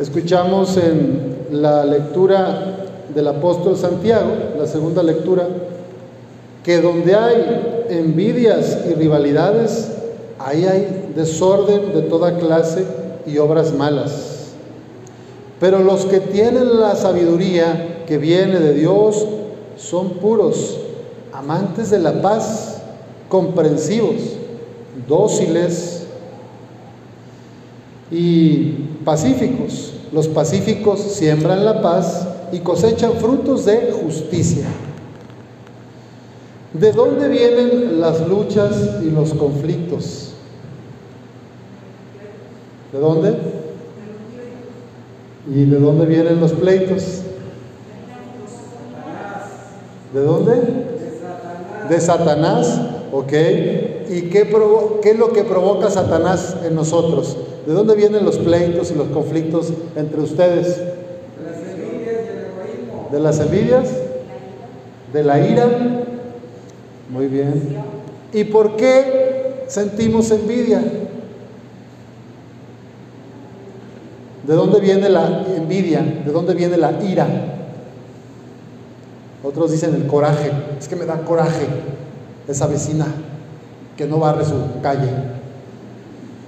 Escuchamos en la lectura del apóstol Santiago, la segunda lectura, que donde hay envidias y rivalidades, ahí hay desorden de toda clase y obras malas. Pero los que tienen la sabiduría que viene de Dios son puros, amantes de la paz, comprensivos, dóciles y pacíficos. Los pacíficos siembran la paz y cosechan frutos de justicia. ¿De dónde vienen las luchas y los conflictos? ¿De dónde? ¿Y de dónde vienen los pleitos? ¿De dónde? De Satanás, ¿ok? ¿Y qué, es lo que provoca Satanás en nosotros? ¿De dónde vienen los pleitos y los conflictos entre ustedes? De las envidias, de la ira. Muy bien. ¿Y por qué sentimos envidia? ¿De dónde viene la envidia? ¿De dónde viene la ira? Otros dicen el coraje. Es que me da coraje esa vecina que no barre su calle.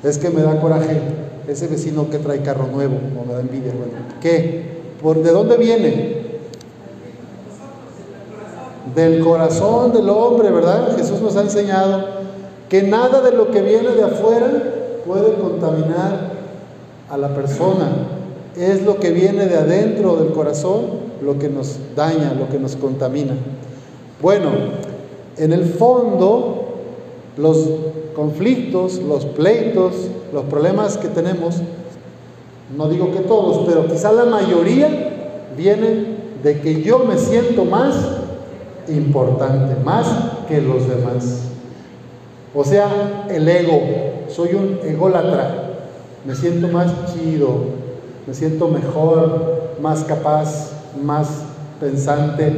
Es que me da coraje ese vecino que trae carro nuevo o me da envidia. Bueno, ¿qué? ¿Por, ¿De dónde viene? Del corazón del hombre, ¿verdad? Jesús nos ha enseñado que nada de lo que viene de afuera puede contaminar a la persona. Es lo que viene de adentro del corazón lo que nos daña, lo que nos contamina. Bueno, en el fondo, los conflictos, los pleitos, los problemas que tenemos, no digo que todos, pero quizá la mayoría vienen de que yo me siento más importante, más que los demás. O sea, el ego, soy un ególatra, me siento más chido, me siento mejor, más capaz, más pensante,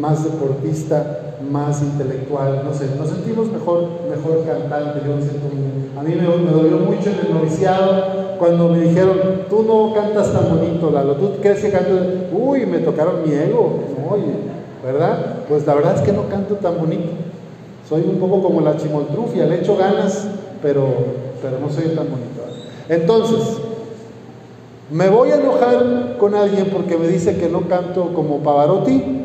más deportista, más intelectual, no sé, nos sentimos mejor, mejor cantante, yo me siento A mí me, dolió mucho en el noviciado cuando me dijeron, tú no cantas tan bonito, Lalo, tú crees que canto, uy, me tocaron mi ego, oye, ¿verdad? Pues la verdad es que no canto tan bonito, soy un poco como la chimoltrufia, le echo ganas, pero, pero no soy tan bonito. Entonces, ¿Me voy a enojar con alguien porque me dice que no canto como Pavarotti?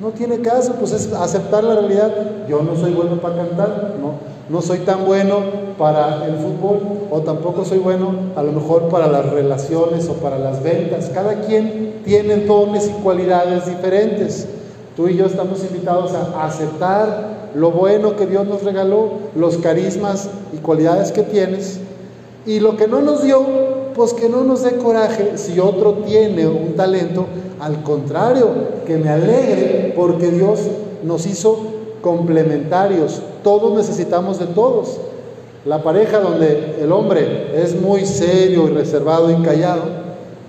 No tiene caso, pues es aceptar la realidad. Yo no soy bueno para cantar, no, no soy tan bueno para el fútbol o tampoco soy bueno a lo mejor para las relaciones o para las ventas. Cada quien tiene dones y cualidades diferentes. Tú y yo estamos invitados a aceptar lo bueno que Dios nos regaló, los carismas y cualidades que tienes y lo que no nos dio, pues que no nos dé coraje si otro tiene un talento, al contrario, que me alegre porque Dios nos hizo complementarios, todos necesitamos de todos. La pareja donde el hombre es muy serio y reservado y callado,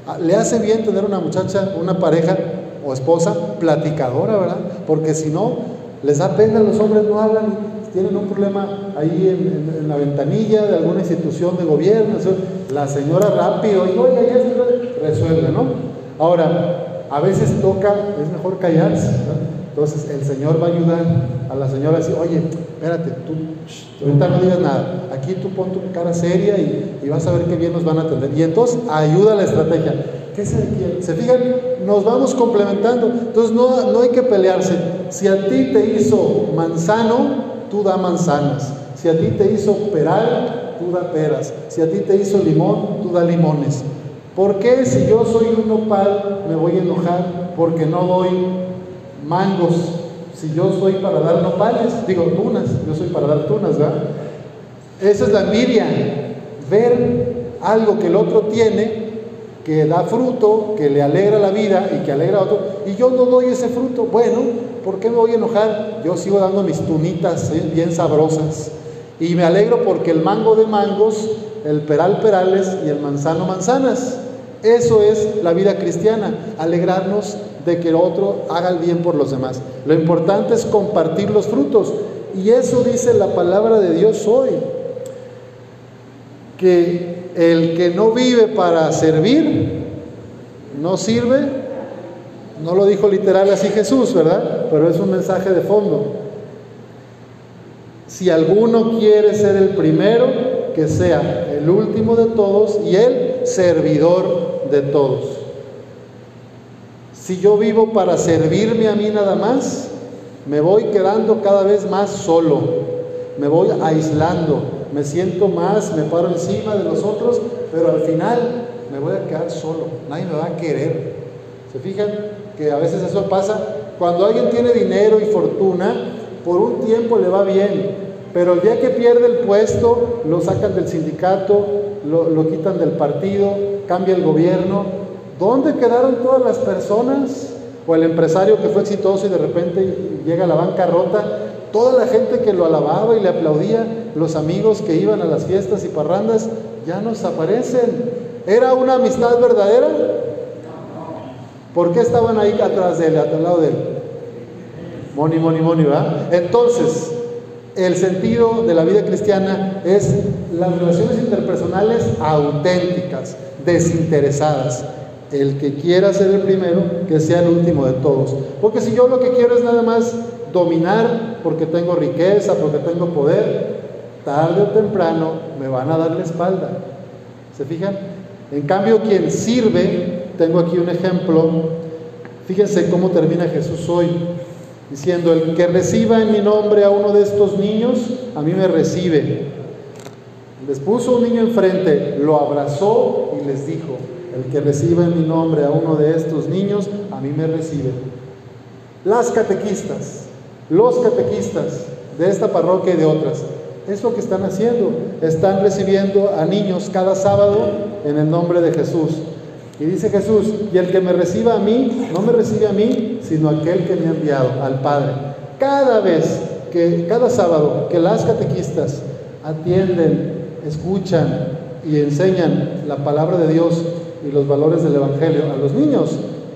ah, le hace bien tener una muchacha, una pareja o esposa platicadora, ¿verdad? Porque si no, les da pena, los hombres no hablan, tienen un problema ahí en, la ventanilla de alguna institución de gobierno, la señora rápido, y oiga, ya se resuelve, ¿no? Ahora, a veces toca, es mejor callarse, ¿no? Entonces el Señor va a ayudar a la señora a decir, oye, espérate, tú ahorita no digas nada, aquí tú pon tu cara seria y, vas a ver qué bien nos van a atender. Y entonces ayuda la estrategia. ¿Qué se quiere? ¿Se fijan? Nos vamos complementando. Entonces no, no hay que pelearse. Si a ti te hizo manzano, tú da manzanas. Si a ti te hizo peral, tú da peras. Si a ti te hizo limón, tú da limones. ¿Por qué si yo soy un nopal me voy a enojar porque no doy mangos? Si yo soy para dar nopales, digo tunas, yo soy para dar tunas, ¿verdad? Esa es la envidia, ver algo que el otro tiene, que da fruto, que le alegra la vida y que alegra a otro, y yo no doy ese fruto. Bueno, ¿por qué me voy a enojar? Yo sigo dando mis tunitas ¿eh? bien sabrosas. Y me alegro porque el mango de mangos, el peral perales y el manzano manzanas. Eso es la vida cristiana, alegrarnos de que el otro haga el bien por los demás. Lo importante es compartir los frutos. Y eso dice la palabra de Dios hoy. Que el que no vive para servir, no sirve, no lo dijo literal así Jesús, ¿verdad? Pero es un mensaje de fondo. Si alguno quiere ser el primero, que sea el último de todos y el servidor de todos. Si yo vivo para servirme a mí nada más, me voy quedando cada vez más solo, me voy aislando, me siento más, me paro encima de los otros, pero al final me voy a quedar solo, nadie me va a querer. ¿Se fijan que a veces eso pasa? Cuando alguien tiene dinero y fortuna, por un tiempo le va bien, pero el día que pierde el puesto, lo sacan del sindicato, lo, lo quitan del partido, cambia el gobierno. ¿Dónde quedaron todas las personas? O el empresario que fue exitoso y de repente llega a la bancarrota, toda la gente que lo alababa y le aplaudía, los amigos que iban a las fiestas y parrandas, ya no aparecen. ¿Era una amistad verdadera? ¿Por qué estaban ahí atrás de él, al lado de él? Moni, moni, moni, ¿verdad? Entonces, el sentido de la vida cristiana es las relaciones interpersonales auténticas, desinteresadas. El que quiera ser el primero, que sea el último de todos. Porque si yo lo que quiero es nada más dominar porque tengo riqueza, porque tengo poder, tarde o temprano me van a dar la espalda. ¿Se fijan? En cambio, quien sirve, tengo aquí un ejemplo, fíjense cómo termina Jesús hoy diciendo, el que reciba en mi nombre a uno de estos niños, a mí me recibe. Les puso un niño enfrente, lo abrazó y les dijo, el que reciba en mi nombre a uno de estos niños, a mí me recibe. Las catequistas, los catequistas de esta parroquia y de otras, es lo que están haciendo. Están recibiendo a niños cada sábado en el nombre de Jesús. Y dice Jesús, y el que me reciba a mí, no me recibe a mí, sino aquel que me ha enviado, al Padre. Cada vez que, cada sábado, que las catequistas atienden, escuchan y enseñan la palabra de Dios y los valores del Evangelio a los niños,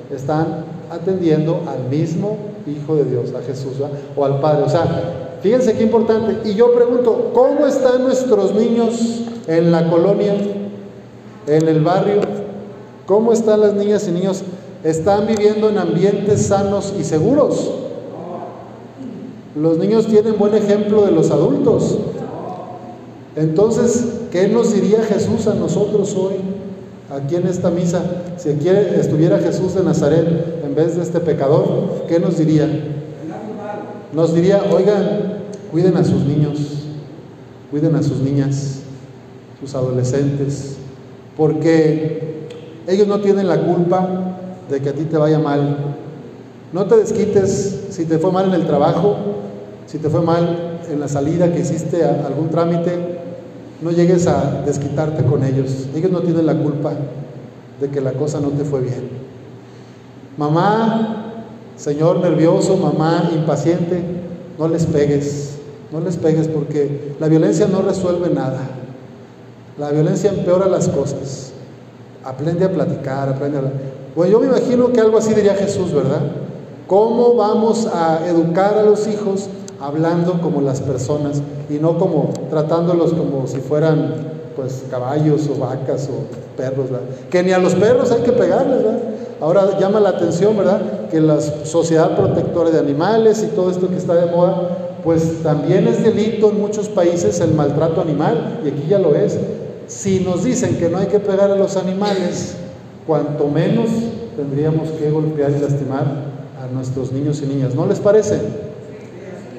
están atendiendo al mismo Hijo de Dios, a Jesús, o al Padre. O sea, fíjense qué importante. Y yo pregunto, ¿cómo están nuestros niños en la colonia, en el barrio? ¿Cómo están las niñas y niños? ¿Están viviendo en ambientes sanos y seguros? Los niños tienen buen ejemplo de los adultos. Entonces, ¿qué nos diría Jesús a nosotros hoy, aquí en esta misa? Si estuviera Jesús de Nazaret en vez de este pecador, ¿qué nos diría? Nos diría, oigan, cuiden a sus niños, cuiden a sus niñas, sus adolescentes, porque ellos no tienen la culpa de que a ti te vaya mal. No te desquites si te fue mal en el trabajo, si te fue mal en la salida que hiciste a algún trámite, no llegues a desquitarte con ellos. Ellos no tienen la culpa de que la cosa no te fue bien. Mamá, señor nervioso, mamá impaciente, no les pegues, no les pegues porque la violencia no resuelve nada. La violencia empeora las cosas. Aprende a platicar, aprende a hablar. Bueno, yo me imagino que algo así diría Jesús, ¿verdad? ¿Cómo vamos a educar a los hijos hablando como las personas y no como tratándolos como si fueran pues caballos o vacas o perros. Que ni a los perros hay que pegarles. Ahora llama la atención, ¿verdad? Que la sociedad protectora de animales y todo esto que está de moda, pues también es delito en muchos países el maltrato animal y aquí ya lo es. Si nos dicen que no hay que pegar a los animales, cuanto menos tendríamos que golpear y lastimar a nuestros niños y niñas. ¿No les parece?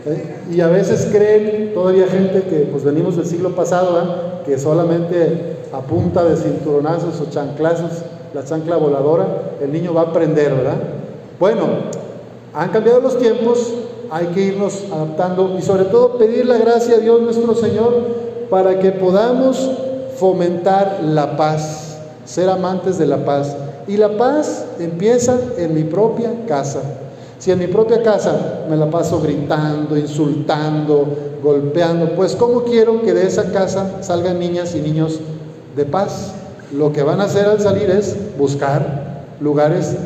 ¿Eh? Y a veces creen todavía gente que pues venimos del siglo pasado, que solamente a punta de cinturonazos o chanclazos, la chancla voladora, el niño va a aprender, ¿verdad? Bueno, han cambiado los tiempos, hay que irnos adaptando y sobre todo pedir la gracia a Dios nuestro Señor para que podamos fomentar la paz, ser amantes de la paz. Y la paz empieza en mi propia casa. Si en mi propia casa me la paso gritando, insultando, golpeando, pues ¿cómo quiero que de esa casa salgan niñas y niños de paz? Lo que van a hacer al salir es buscar lugares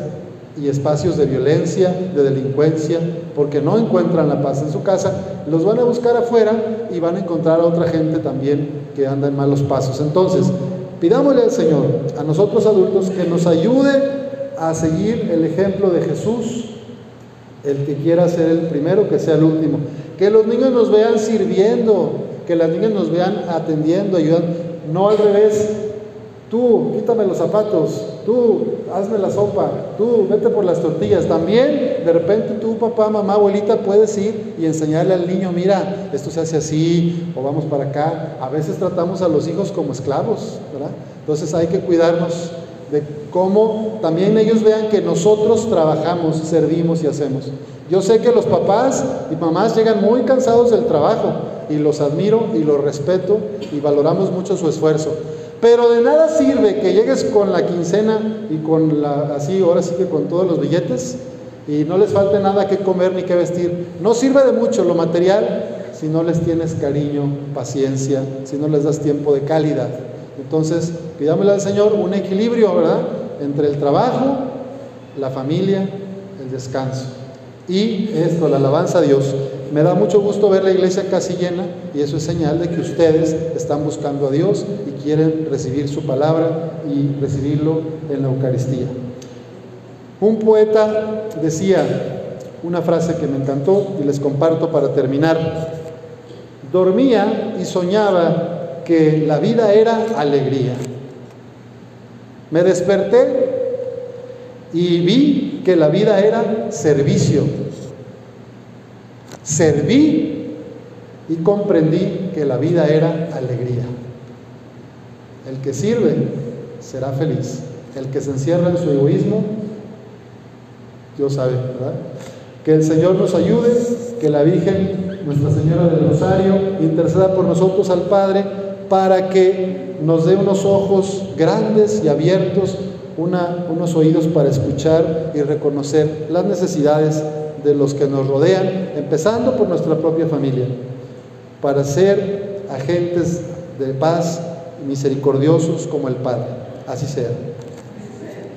y espacios de violencia, de delincuencia, porque no encuentran la paz en su casa, los van a buscar afuera y van a encontrar a otra gente también que anda en malos pasos. Entonces, pidámosle al Señor, a nosotros adultos, que nos ayude a seguir el ejemplo de Jesús. El que quiera ser el primero, que sea el último. Que los niños nos vean sirviendo, que las niñas nos vean atendiendo, ayudando. No al revés. Tú, quítame los zapatos, tú, hazme la sopa, tú, vete por las tortillas. También, de repente, tú, papá, mamá, abuelita, puedes ir y enseñarle al niño, mira, esto se hace así, o vamos para acá. A veces tratamos a los hijos como esclavos, ¿verdad? Entonces hay que cuidarnos de cómo también ellos vean que nosotros trabajamos, servimos y hacemos. Yo sé que los papás y mamás llegan muy cansados del trabajo y los admiro y los respeto y valoramos mucho su esfuerzo. Pero de nada sirve que llegues con la quincena y con la, así, ahora sí que con todos los billetes y no les falte nada que comer ni que vestir. No sirve de mucho lo material si no les tienes cariño, paciencia, si no les das tiempo de calidad. Entonces, pidámosle al Señor un equilibrio, ¿verdad? Entre el trabajo, la familia, el descanso. Y esto, la alabanza a Dios. Me da mucho gusto ver la iglesia casi llena y eso es señal de que ustedes están buscando a Dios y quieren recibir su palabra y recibirlo en la Eucaristía. Un poeta decía una frase que me encantó y les comparto para terminar. Dormía y soñaba que la vida era alegría. Me desperté y vi que la vida era servicio. Serví y comprendí que la vida era alegría. El que sirve será feliz. El que se encierra en su egoísmo, Dios sabe, ¿verdad? Que el Señor nos ayude, que la Virgen, Nuestra Señora del Rosario, interceda por nosotros al Padre para que nos dé unos ojos grandes y abiertos unos oídos para escuchar y reconocer las necesidades de los que nos rodean, empezando por nuestra propia familia, para ser agentes de paz misericordiosos como el Padre. Así sea.